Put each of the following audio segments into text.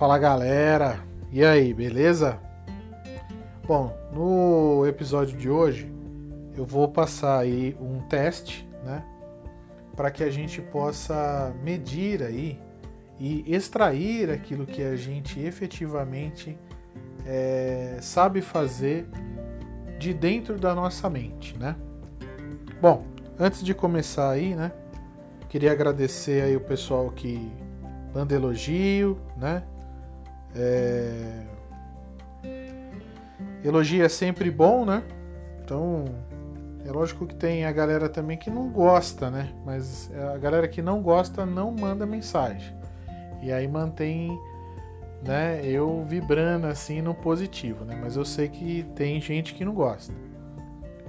Fala galera, e aí, beleza? Bom, no episódio de hoje eu vou passar aí um teste, né, para que a gente possa medir aí e extrair aquilo que a gente efetivamente é, sabe fazer de dentro da nossa mente, né? Bom, antes de começar aí, né, queria agradecer aí o pessoal que manda elogio, né? É... Elogio é sempre bom, né? Então, é lógico que tem a galera também que não gosta, né? Mas a galera que não gosta não manda mensagem. E aí mantém né, eu vibrando assim no positivo, né? Mas eu sei que tem gente que não gosta.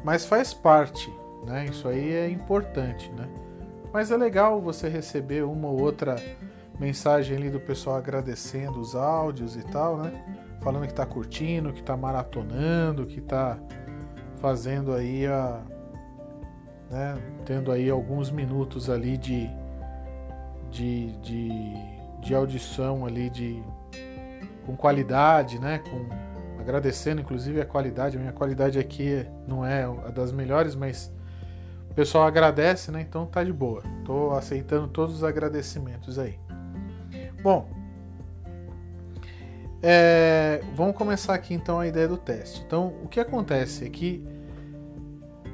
Mas faz parte, né? Isso aí é importante, né? Mas é legal você receber uma ou outra mensagem ali do pessoal agradecendo os áudios e tal, né? Falando que tá curtindo, que tá maratonando, que tá fazendo aí a. Né? Tendo aí alguns minutos ali de, de, de, de audição ali de, com qualidade, né? Com, agradecendo inclusive a qualidade. A minha qualidade aqui não é a das melhores, mas o pessoal agradece, né? Então tá de boa. Tô aceitando todos os agradecimentos aí. Bom, é, vamos começar aqui então a ideia do teste. Então, o que acontece é que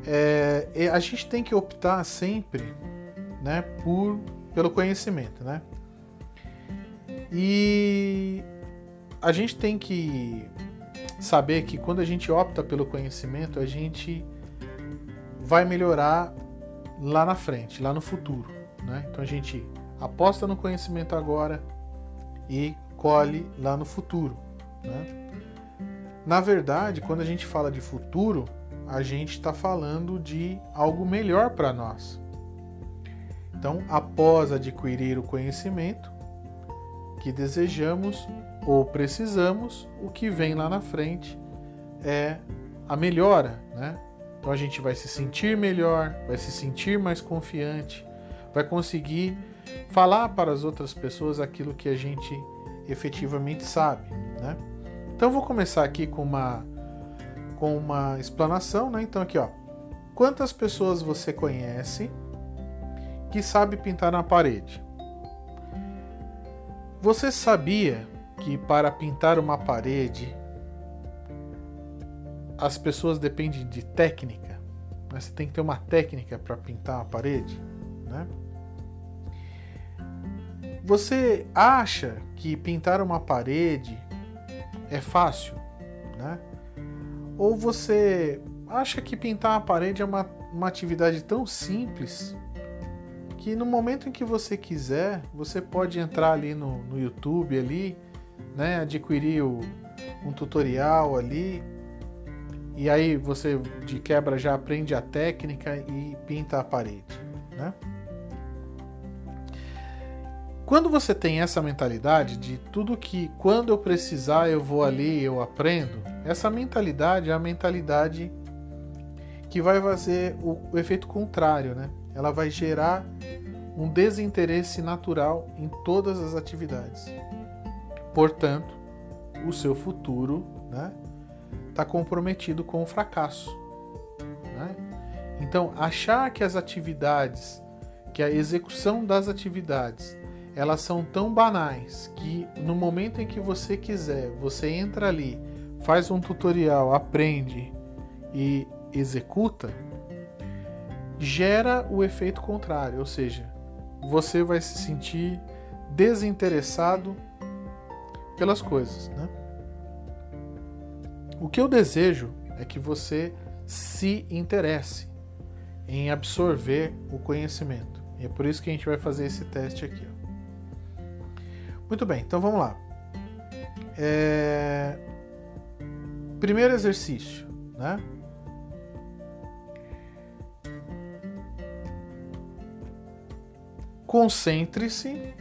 é, a gente tem que optar sempre, né, por pelo conhecimento, né? E a gente tem que saber que quando a gente opta pelo conhecimento, a gente vai melhorar lá na frente, lá no futuro, né? Então a gente aposta no conhecimento agora, e colhe lá no futuro. Né? Na verdade, quando a gente fala de futuro, a gente está falando de algo melhor para nós. Então, após adquirir o conhecimento que desejamos ou precisamos, o que vem lá na frente é a melhora, né? Então a gente vai se sentir melhor, vai se sentir mais confiante, vai conseguir falar para as outras pessoas aquilo que a gente efetivamente sabe, né? Então vou começar aqui com uma com uma explanação, né? Então aqui, ó. Quantas pessoas você conhece que sabe pintar na parede? Você sabia que para pintar uma parede as pessoas dependem de técnica? Você tem que ter uma técnica para pintar a parede, né? Você acha que pintar uma parede é fácil, né? Ou você acha que pintar uma parede é uma, uma atividade tão simples que no momento em que você quiser, você pode entrar ali no, no YouTube ali, né? Adquirir o, um tutorial ali e aí você de quebra já aprende a técnica e pinta a parede, né? Quando você tem essa mentalidade de tudo que quando eu precisar eu vou ali, eu aprendo, essa mentalidade é a mentalidade que vai fazer o, o efeito contrário, né? Ela vai gerar um desinteresse natural em todas as atividades. Portanto, o seu futuro né, está comprometido com o fracasso. Né? Então, achar que as atividades, que a execução das atividades elas são tão banais que no momento em que você quiser, você entra ali, faz um tutorial, aprende e executa, gera o efeito contrário, ou seja, você vai se sentir desinteressado pelas coisas. Né? O que eu desejo é que você se interesse em absorver o conhecimento. E é por isso que a gente vai fazer esse teste aqui. Ó. Muito bem, então vamos lá. É... Primeiro exercício, né? Concentre-se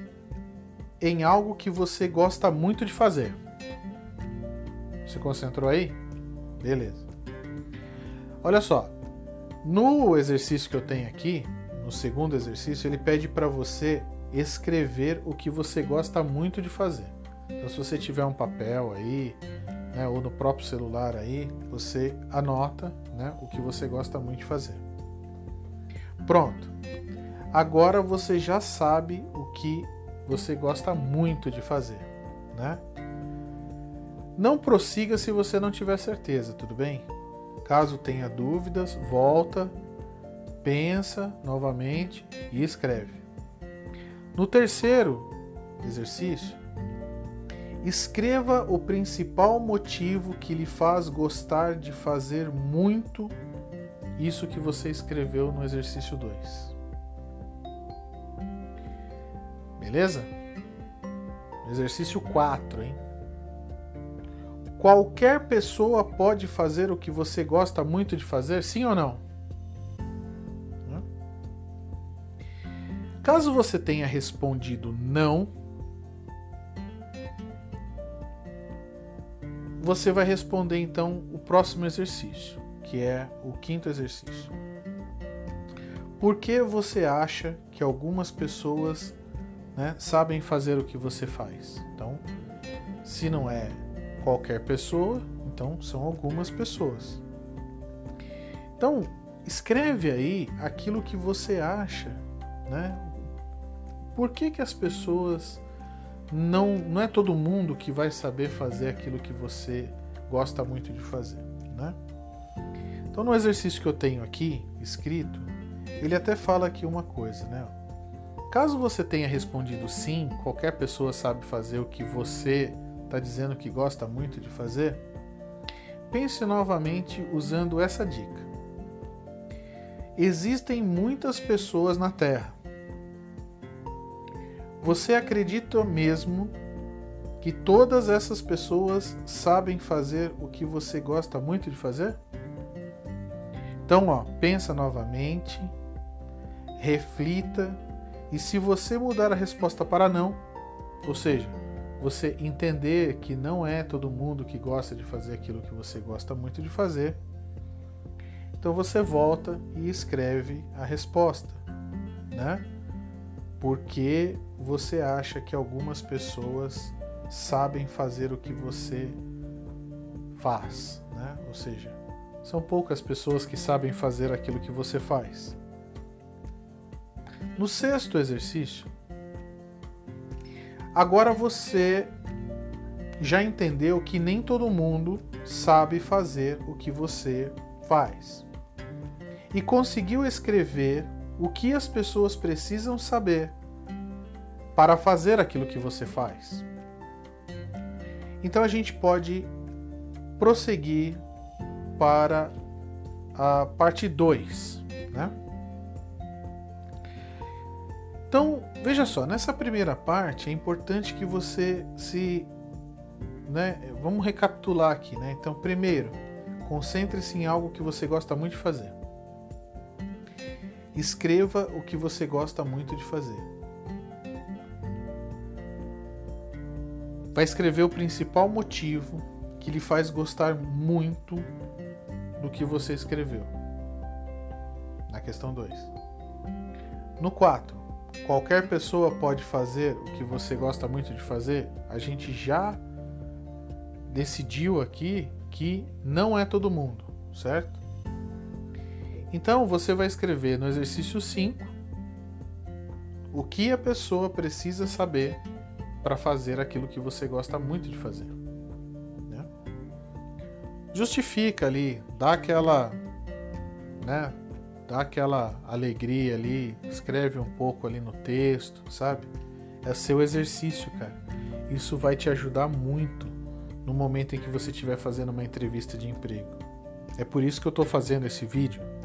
em algo que você gosta muito de fazer. Se concentrou aí? Beleza. Olha só, no exercício que eu tenho aqui, no segundo exercício, ele pede para você escrever o que você gosta muito de fazer. Então, se você tiver um papel aí, né, ou no próprio celular aí, você anota né, o que você gosta muito de fazer. Pronto. Agora você já sabe o que você gosta muito de fazer, né? Não prossiga se você não tiver certeza, tudo bem? Caso tenha dúvidas, volta, pensa novamente e escreve. No terceiro exercício, escreva o principal motivo que lhe faz gostar de fazer muito isso que você escreveu no exercício 2. Beleza? Exercício 4, hein? Qualquer pessoa pode fazer o que você gosta muito de fazer, sim ou não? Caso você tenha respondido não, você vai responder então o próximo exercício, que é o quinto exercício. Por que você acha que algumas pessoas né, sabem fazer o que você faz? Então, se não é qualquer pessoa, então são algumas pessoas. Então, escreve aí aquilo que você acha, né? Por que, que as pessoas não não é todo mundo que vai saber fazer aquilo que você gosta muito de fazer, né? Então no exercício que eu tenho aqui escrito, ele até fala aqui uma coisa, né? Caso você tenha respondido sim, qualquer pessoa sabe fazer o que você está dizendo que gosta muito de fazer, pense novamente usando essa dica. Existem muitas pessoas na Terra. Você acredita mesmo que todas essas pessoas sabem fazer o que você gosta muito de fazer? Então, ó, pensa novamente, reflita e se você mudar a resposta para não, ou seja, você entender que não é todo mundo que gosta de fazer aquilo que você gosta muito de fazer. Então você volta e escreve a resposta, né? Porque você acha que algumas pessoas sabem fazer o que você faz, né? Ou seja, são poucas pessoas que sabem fazer aquilo que você faz. No sexto exercício, Agora você já entendeu que nem todo mundo sabe fazer o que você faz. E conseguiu escrever o que as pessoas precisam saber para fazer aquilo que você faz. Então a gente pode prosseguir para a parte 2, né? Então, veja só, nessa primeira parte é importante que você se. Né, vamos recapitular aqui, né? Então, primeiro, concentre-se em algo que você gosta muito de fazer. Escreva o que você gosta muito de fazer. Vai escrever o principal motivo que lhe faz gostar muito do que você escreveu. Na questão 2. No 4, qualquer pessoa pode fazer o que você gosta muito de fazer, a gente já decidiu aqui que não é todo mundo, certo? Então você vai escrever no exercício 5 o que a pessoa precisa saber para fazer aquilo que você gosta muito de fazer. Né? Justifica ali, dá aquela, né, dá aquela alegria ali, escreve um pouco ali no texto, sabe? É seu exercício, cara. Isso vai te ajudar muito no momento em que você estiver fazendo uma entrevista de emprego. É por isso que eu estou fazendo esse vídeo.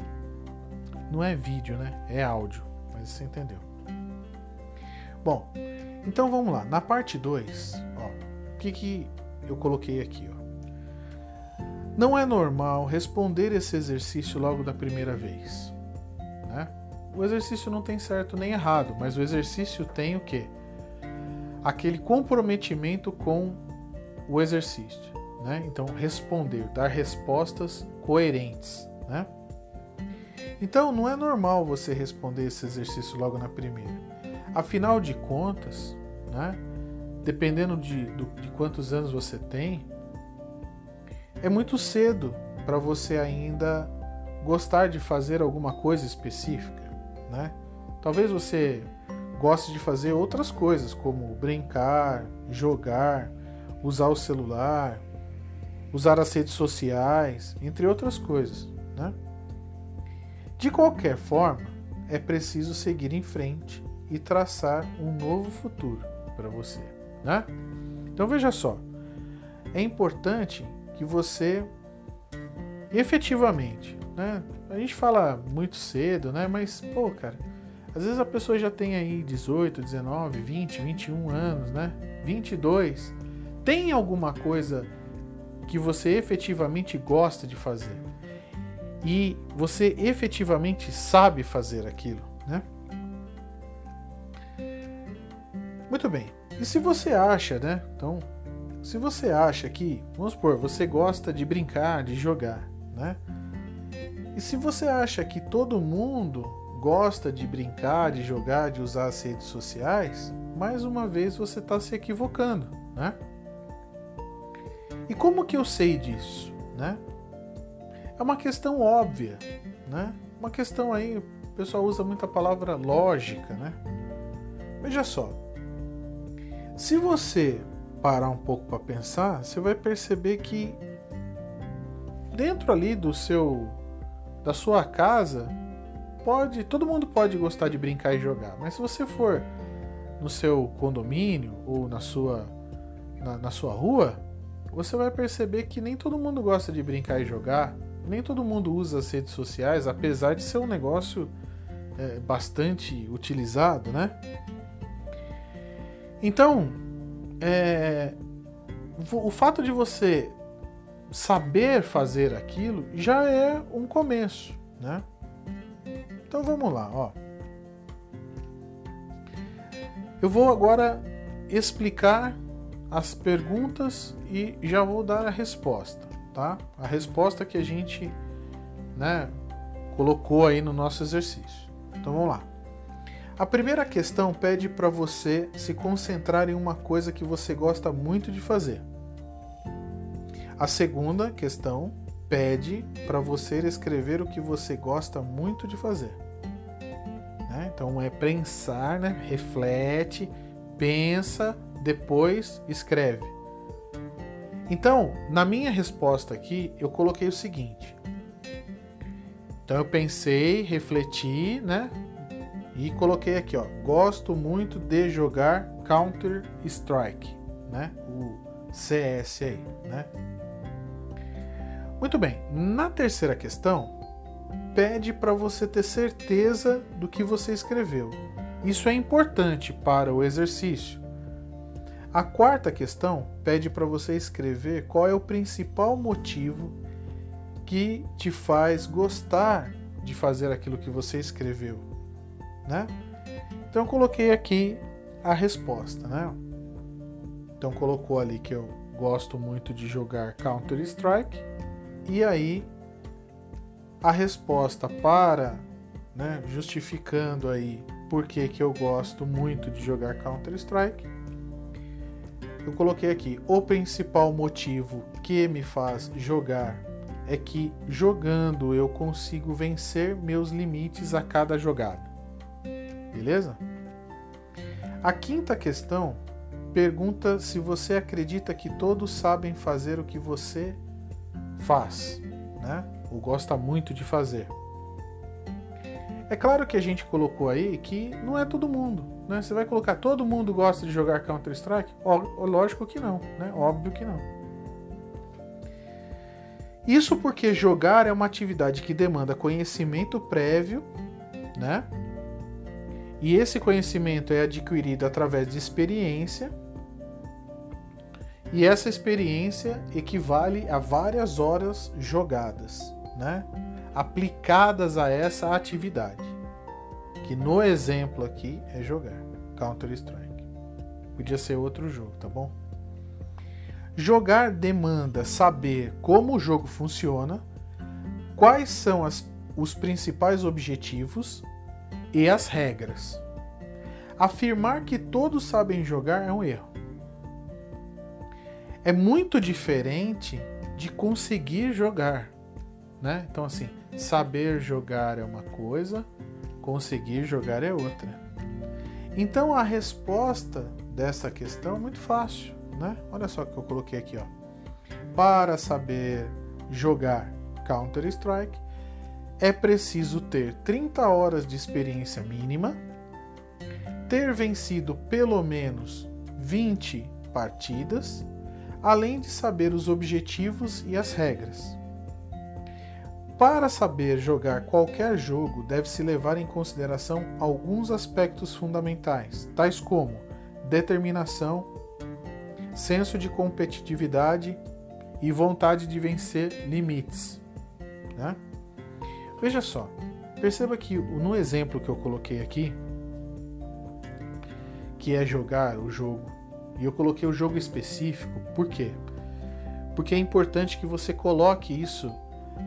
Não é vídeo, né? É áudio, mas você entendeu. Bom, então vamos lá. Na parte 2, o que, que eu coloquei aqui? Ó? Não é normal responder esse exercício logo da primeira vez. Né? O exercício não tem certo nem errado, mas o exercício tem o quê? Aquele comprometimento com o exercício. Né? Então, responder, dar respostas coerentes. Né? Então, não é normal você responder esse exercício logo na primeira. Afinal de contas, né, dependendo de, de quantos anos você tem, é muito cedo para você ainda gostar de fazer alguma coisa específica, né? Talvez você goste de fazer outras coisas, como brincar, jogar, usar o celular, usar as redes sociais, entre outras coisas, né? De qualquer forma, é preciso seguir em frente e traçar um novo futuro para você, né? Então veja só, é importante que você efetivamente, né? A gente fala muito cedo, né? Mas, pô, cara, às vezes a pessoa já tem aí 18, 19, 20, 21 anos, né? 22. Tem alguma coisa que você efetivamente gosta de fazer e você efetivamente sabe fazer aquilo, né? Muito bem. E se você acha, né? Então, se você acha que, vamos supor, você gosta de brincar, de jogar, né? E se você acha que todo mundo gosta de brincar, de jogar, de usar as redes sociais, mais uma vez você está se equivocando, né? E como que eu sei disso, né? É uma questão óbvia, né? Uma questão aí, o pessoal usa muita palavra lógica, né? Veja só, se você parar um pouco para pensar, você vai perceber que dentro ali do seu da sua casa pode todo mundo pode gostar de brincar e jogar, mas se você for no seu condomínio ou na sua na, na sua rua, você vai perceber que nem todo mundo gosta de brincar e jogar, nem todo mundo usa as redes sociais, apesar de ser um negócio é, bastante utilizado, né? Então, é, o fato de você saber fazer aquilo já é um começo, né? Então vamos lá, ó. Eu vou agora explicar as perguntas e já vou dar a resposta, tá? A resposta que a gente, né, colocou aí no nosso exercício. Então vamos lá. A primeira questão pede para você se concentrar em uma coisa que você gosta muito de fazer. A segunda questão pede para você escrever o que você gosta muito de fazer. Né? Então é pensar, né? reflete, pensa, depois escreve. Então, na minha resposta aqui, eu coloquei o seguinte. Então eu pensei, refleti, né? E coloquei aqui, ó, gosto muito de jogar Counter Strike, né? O CS aí, né? Muito bem. Na terceira questão, pede para você ter certeza do que você escreveu. Isso é importante para o exercício. A quarta questão pede para você escrever qual é o principal motivo que te faz gostar de fazer aquilo que você escreveu, né? Então eu coloquei aqui a resposta, né? Então colocou ali que eu gosto muito de jogar Counter Strike e aí a resposta para, né, justificando aí por que, que eu gosto muito de jogar Counter Strike eu coloquei aqui: o principal motivo que me faz jogar é que jogando eu consigo vencer meus limites a cada jogada. Beleza? A quinta questão pergunta se você acredita que todos sabem fazer o que você faz, né? Ou gosta muito de fazer. É claro que a gente colocou aí que não é todo mundo. Né? Você vai colocar todo mundo gosta de jogar Counter Strike? Lógico que não, né? Óbvio que não. Isso porque jogar é uma atividade que demanda conhecimento prévio, né? E esse conhecimento é adquirido através de experiência. E essa experiência equivale a várias horas jogadas, né? Aplicadas a essa atividade, que no exemplo aqui é jogar Counter Strike. Podia ser outro jogo, tá bom? Jogar demanda saber como o jogo funciona, quais são as, os principais objetivos e as regras. Afirmar que todos sabem jogar é um erro. é muito diferente de conseguir jogar, né? Então assim, saber jogar é uma coisa, conseguir jogar é outra. Então a resposta dessa questão é muito fácil, né? Olha só o que eu coloquei aqui, ó. Para saber jogar Counter-Strike, é preciso ter 30 horas de experiência mínima, ter vencido pelo menos 20 partidas, além de saber os objetivos e as regras. Para saber jogar qualquer jogo, deve-se levar em consideração alguns aspectos fundamentais, tais como determinação, senso de competitividade e vontade de vencer limites. Né? Veja só, perceba que no exemplo que eu coloquei aqui, que é jogar o jogo, e eu coloquei o jogo específico, por quê? Porque é importante que você coloque isso,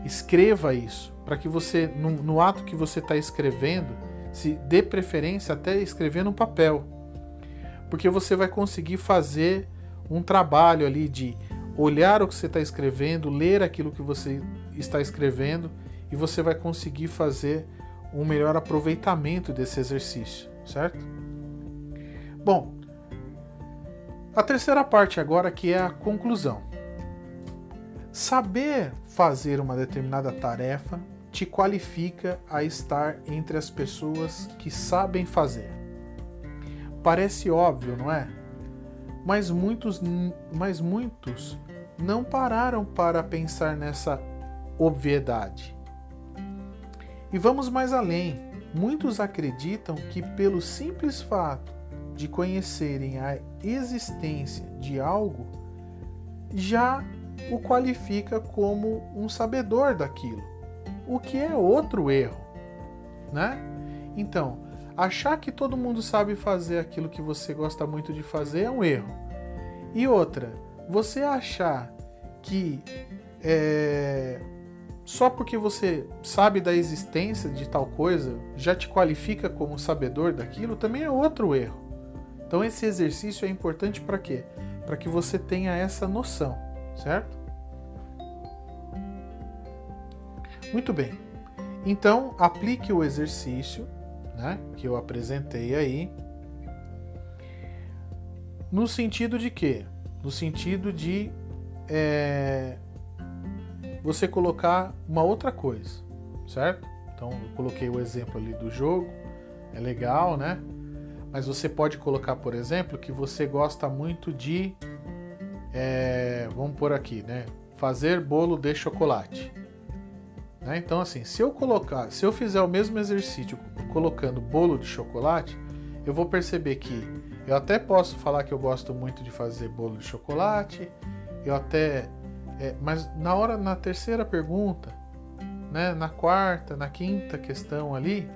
escreva isso, para que você, no, no, ato que você está escrevendo, se dê preferência até escrever no papel. Porque você vai conseguir fazer um trabalho ali de olhar o que você está escrevendo, ler aquilo que você está escrevendo e você vai conseguir fazer um melhor aproveitamento desse exercício, certo? Bom, a terceira parte agora que é a conclusão. Saber fazer uma determinada tarefa te qualifica a estar entre as pessoas que sabem fazer. Parece óbvio, não é? Mas muitos, mas muitos não pararam para pensar nessa obviedade. E vamos mais além. Muitos acreditam que, pelo simples fato de conhecerem a existência de algo, já o qualifica como um sabedor daquilo, o que é outro erro, né? Então, achar que todo mundo sabe fazer aquilo que você gosta muito de fazer é um erro. E outra, você achar que é, só porque você sabe da existência de tal coisa já te qualifica como sabedor daquilo também é outro erro. Então esse exercício é importante para quê? Para que você tenha essa noção, certo? Muito bem. Então aplique o exercício, né, que eu apresentei aí, no sentido de quê? No sentido de é, você colocar uma outra coisa, certo? Então eu coloquei o exemplo ali do jogo, é legal, né? Mas você pode colocar, por exemplo, que você gosta muito de, é, vamos por aqui, né? Fazer bolo de chocolate. Né? Então assim, se eu colocar, se eu fizer o mesmo exercício colocando bolo de chocolate, eu vou perceber que eu até posso falar que eu gosto muito de fazer bolo de chocolate, eu até é, mas na hora, na terceira pergunta, né, na quarta, na quinta questão ali,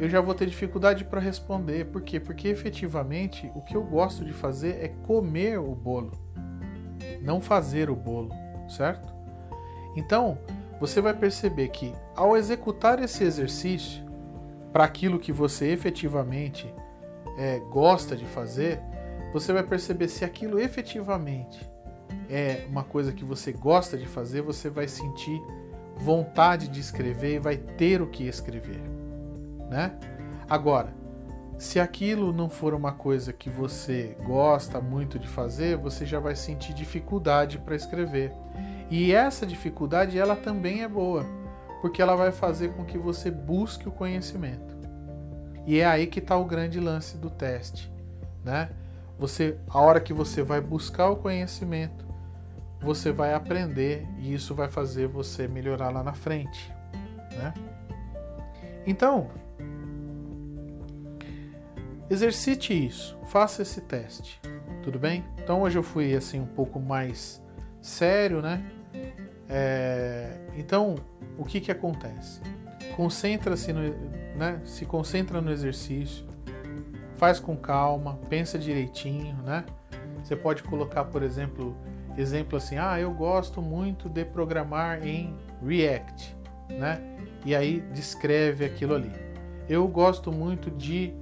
eu já vou ter dificuldade para responder. Por quê? Porque efetivamente o que eu gosto de fazer é comer o bolo, não fazer o bolo, certo? Então, você vai perceber que ao executar esse exercício para aquilo que você efetivamente é, gosta de fazer, você vai perceber se aquilo efetivamente é uma coisa que você gosta de fazer, você vai sentir vontade de escrever e vai ter o que escrever, né? Agora, se aquilo não for uma coisa que você gosta muito de fazer, você já vai sentir dificuldade para escrever. E essa dificuldade ela também é boa, porque ela vai fazer com que você busque o conhecimento. E é aí que está o grande lance do teste, né? Você, a hora que você vai buscar o conhecimento, você vai aprender e isso vai fazer você melhorar lá na frente, né? Então, exercite isso, faça esse teste, tudo bem? Então hoje eu fui assim um pouco mais sério, né? É, então, o que que acontece? Concentra-se no, né? Se concentra no exercício, faz com calma, pensa direitinho, né? Você pode colocar, por exemplo, exemplo assim, ah, eu gosto muito de programar em React, né? E aí descreve aquilo ali. Eu gosto muito de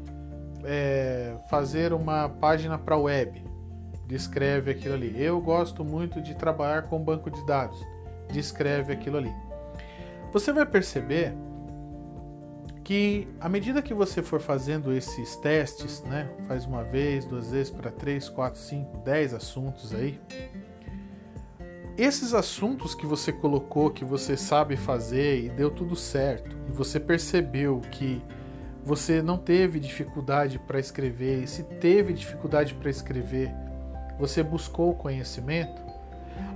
é, fazer uma página para web, descreve aquilo ali. Eu gosto muito de trabalhar com banco de dados, descreve aquilo ali. Você vai perceber que à medida que você for fazendo esses testes, né, faz uma vez, duas vezes para três, quatro, cinco, dez assuntos aí, esses assuntos que você colocou, que você sabe fazer e deu tudo certo, e você percebeu que você não teve dificuldade para escrever, e se teve dificuldade para escrever, você buscou conhecimento,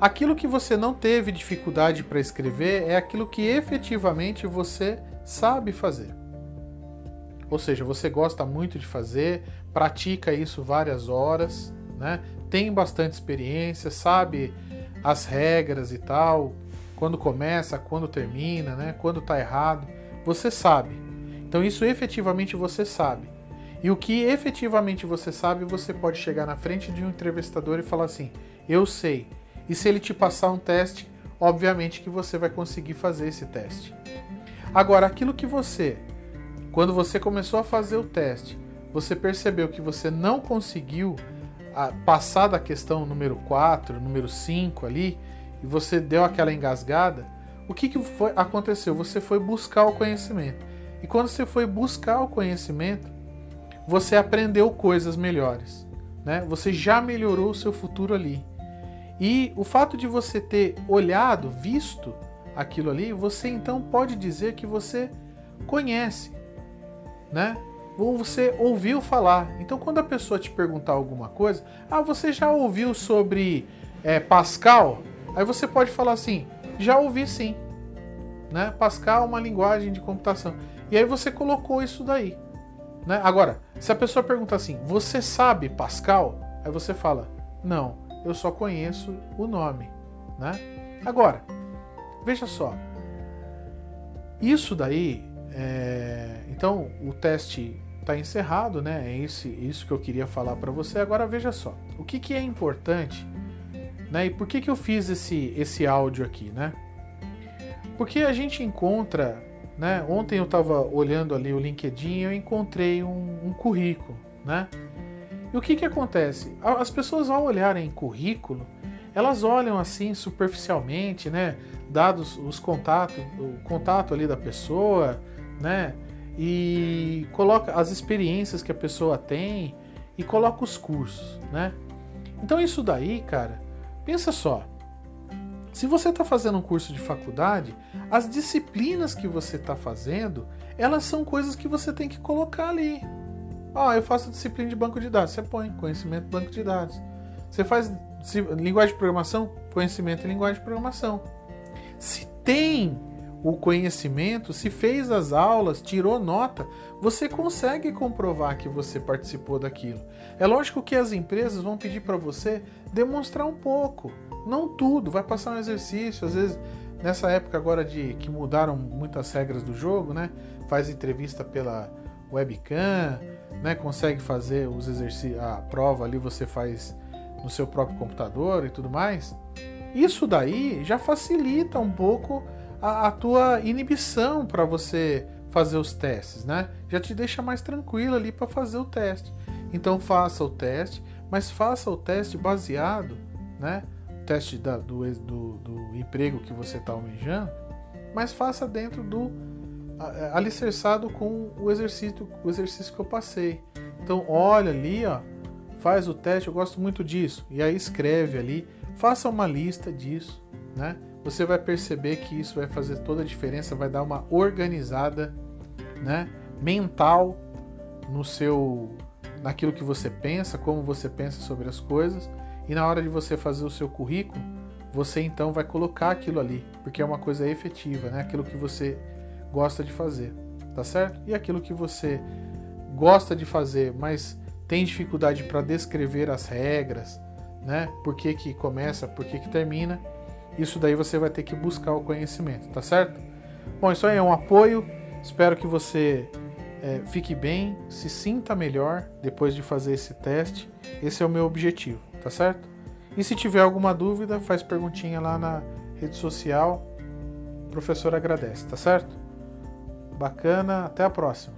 aquilo que você não teve dificuldade para escrever é aquilo que efetivamente você sabe fazer. Ou seja, você gosta muito de fazer, pratica isso várias horas, né? tem bastante experiência, sabe as regras e tal, quando começa, quando termina, né? quando está errado, você sabe. Então isso efetivamente você sabe. E o que efetivamente você sabe, você pode chegar na frente de um entrevistador e falar assim: "Eu sei". E se ele te passar um teste, obviamente que você vai conseguir fazer esse teste. Agora, aquilo que você, quando você começou a fazer o teste, você percebeu que você não conseguiu ah, passar da questão número 4, número 5 ali, e você deu aquela engasgada, o que, que foi, aconteceu? Você foi buscar o conhecimento. E quando você foi buscar o conhecimento, você aprendeu coisas melhores. Né? Você já melhorou o seu futuro ali. E o fato de você ter olhado, visto aquilo ali, você então pode dizer que você conhece, né? Ou você ouviu falar. Então, quando a pessoa te perguntar alguma coisa, ah, você já ouviu sobre é, Pascal? Aí você pode falar assim, já ouvi sim. Né? Pascal é uma linguagem de computação. E aí você colocou isso daí. Né? Agora, se a pessoa pergunta assim, você sabe Pascal? Aí você fala, não, eu só conheço o nome. Né? Agora, veja só. Isso daí, é... então o teste está encerrado, né? É isso, isso que eu queria falar para você. Agora veja só, o que, que é importante, né? E por que, que eu fiz esse, esse áudio aqui, né? Porque a gente encontra né? Ontem eu estava olhando ali o LinkedIn e eu encontrei um, um currículo. Né? E o que, que acontece? As pessoas ao olharem currículo, elas olham assim superficialmente, né? dados os contatos, o contato ali da pessoa, né? E coloca as experiências que a pessoa tem e coloca os cursos, né? Então isso daí, cara, pensa só. Se você está fazendo um curso de faculdade, as disciplinas que você está fazendo, elas são coisas que você tem que colocar ali. Ah, eu faço disciplina de banco de dados. Você põe conhecimento de banco de dados. Você faz linguagem de programação, conhecimento em linguagem de programação. Se tem o conhecimento, se fez as aulas, tirou nota, você consegue comprovar que você participou daquilo. É lógico que as empresas vão pedir para você demonstrar um pouco. Não tudo, vai passar um exercício, às vezes nessa época agora de que mudaram muitas regras do jogo, né? Faz entrevista pela webcam, né? Consegue fazer os exercícios, a prova ali você faz no seu próprio computador e tudo mais. Isso daí já facilita um pouco a, a tua inibição para você fazer os testes, né? Já te deixa mais tranquilo ali para fazer o teste. Então faça o teste, mas faça o teste baseado, né? teste da, do, do, do, emprego que você está almejando, mas faça dentro do alicerçado com o exercício, o exercício que eu passei. Então olha ali, ó, faz o teste, eu gosto muito disso, e aí escreve ali, faça uma lista disso, né? Você vai perceber que isso vai fazer toda a diferença, vai dar uma organizada, né, mental no seu naquilo que você pensa, como você pensa sobre as coisas e na hora de você fazer o seu currículo, você então vai colocar aquilo ali, porque é uma coisa efetiva, né? Aquilo que você gosta de fazer, tá certo? E aquilo que você gosta de fazer, mas tem dificuldade para descrever as regras, né? Por que, que começa, por que, que termina. Isso daí você vai ter que buscar o conhecimento, tá certo? Bom, isso aí é um apoio. Espero que você é, fique bem, se sinta melhor depois de fazer esse teste. Esse é o meu objetivo tá certo? E se tiver alguma dúvida, faz perguntinha lá na rede social. O professor agradece, tá certo? Bacana, até a próxima.